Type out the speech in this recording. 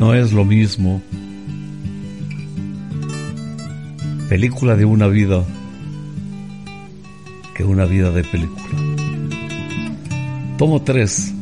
No es lo mismo película de una vida que una vida de película. Tomo tres.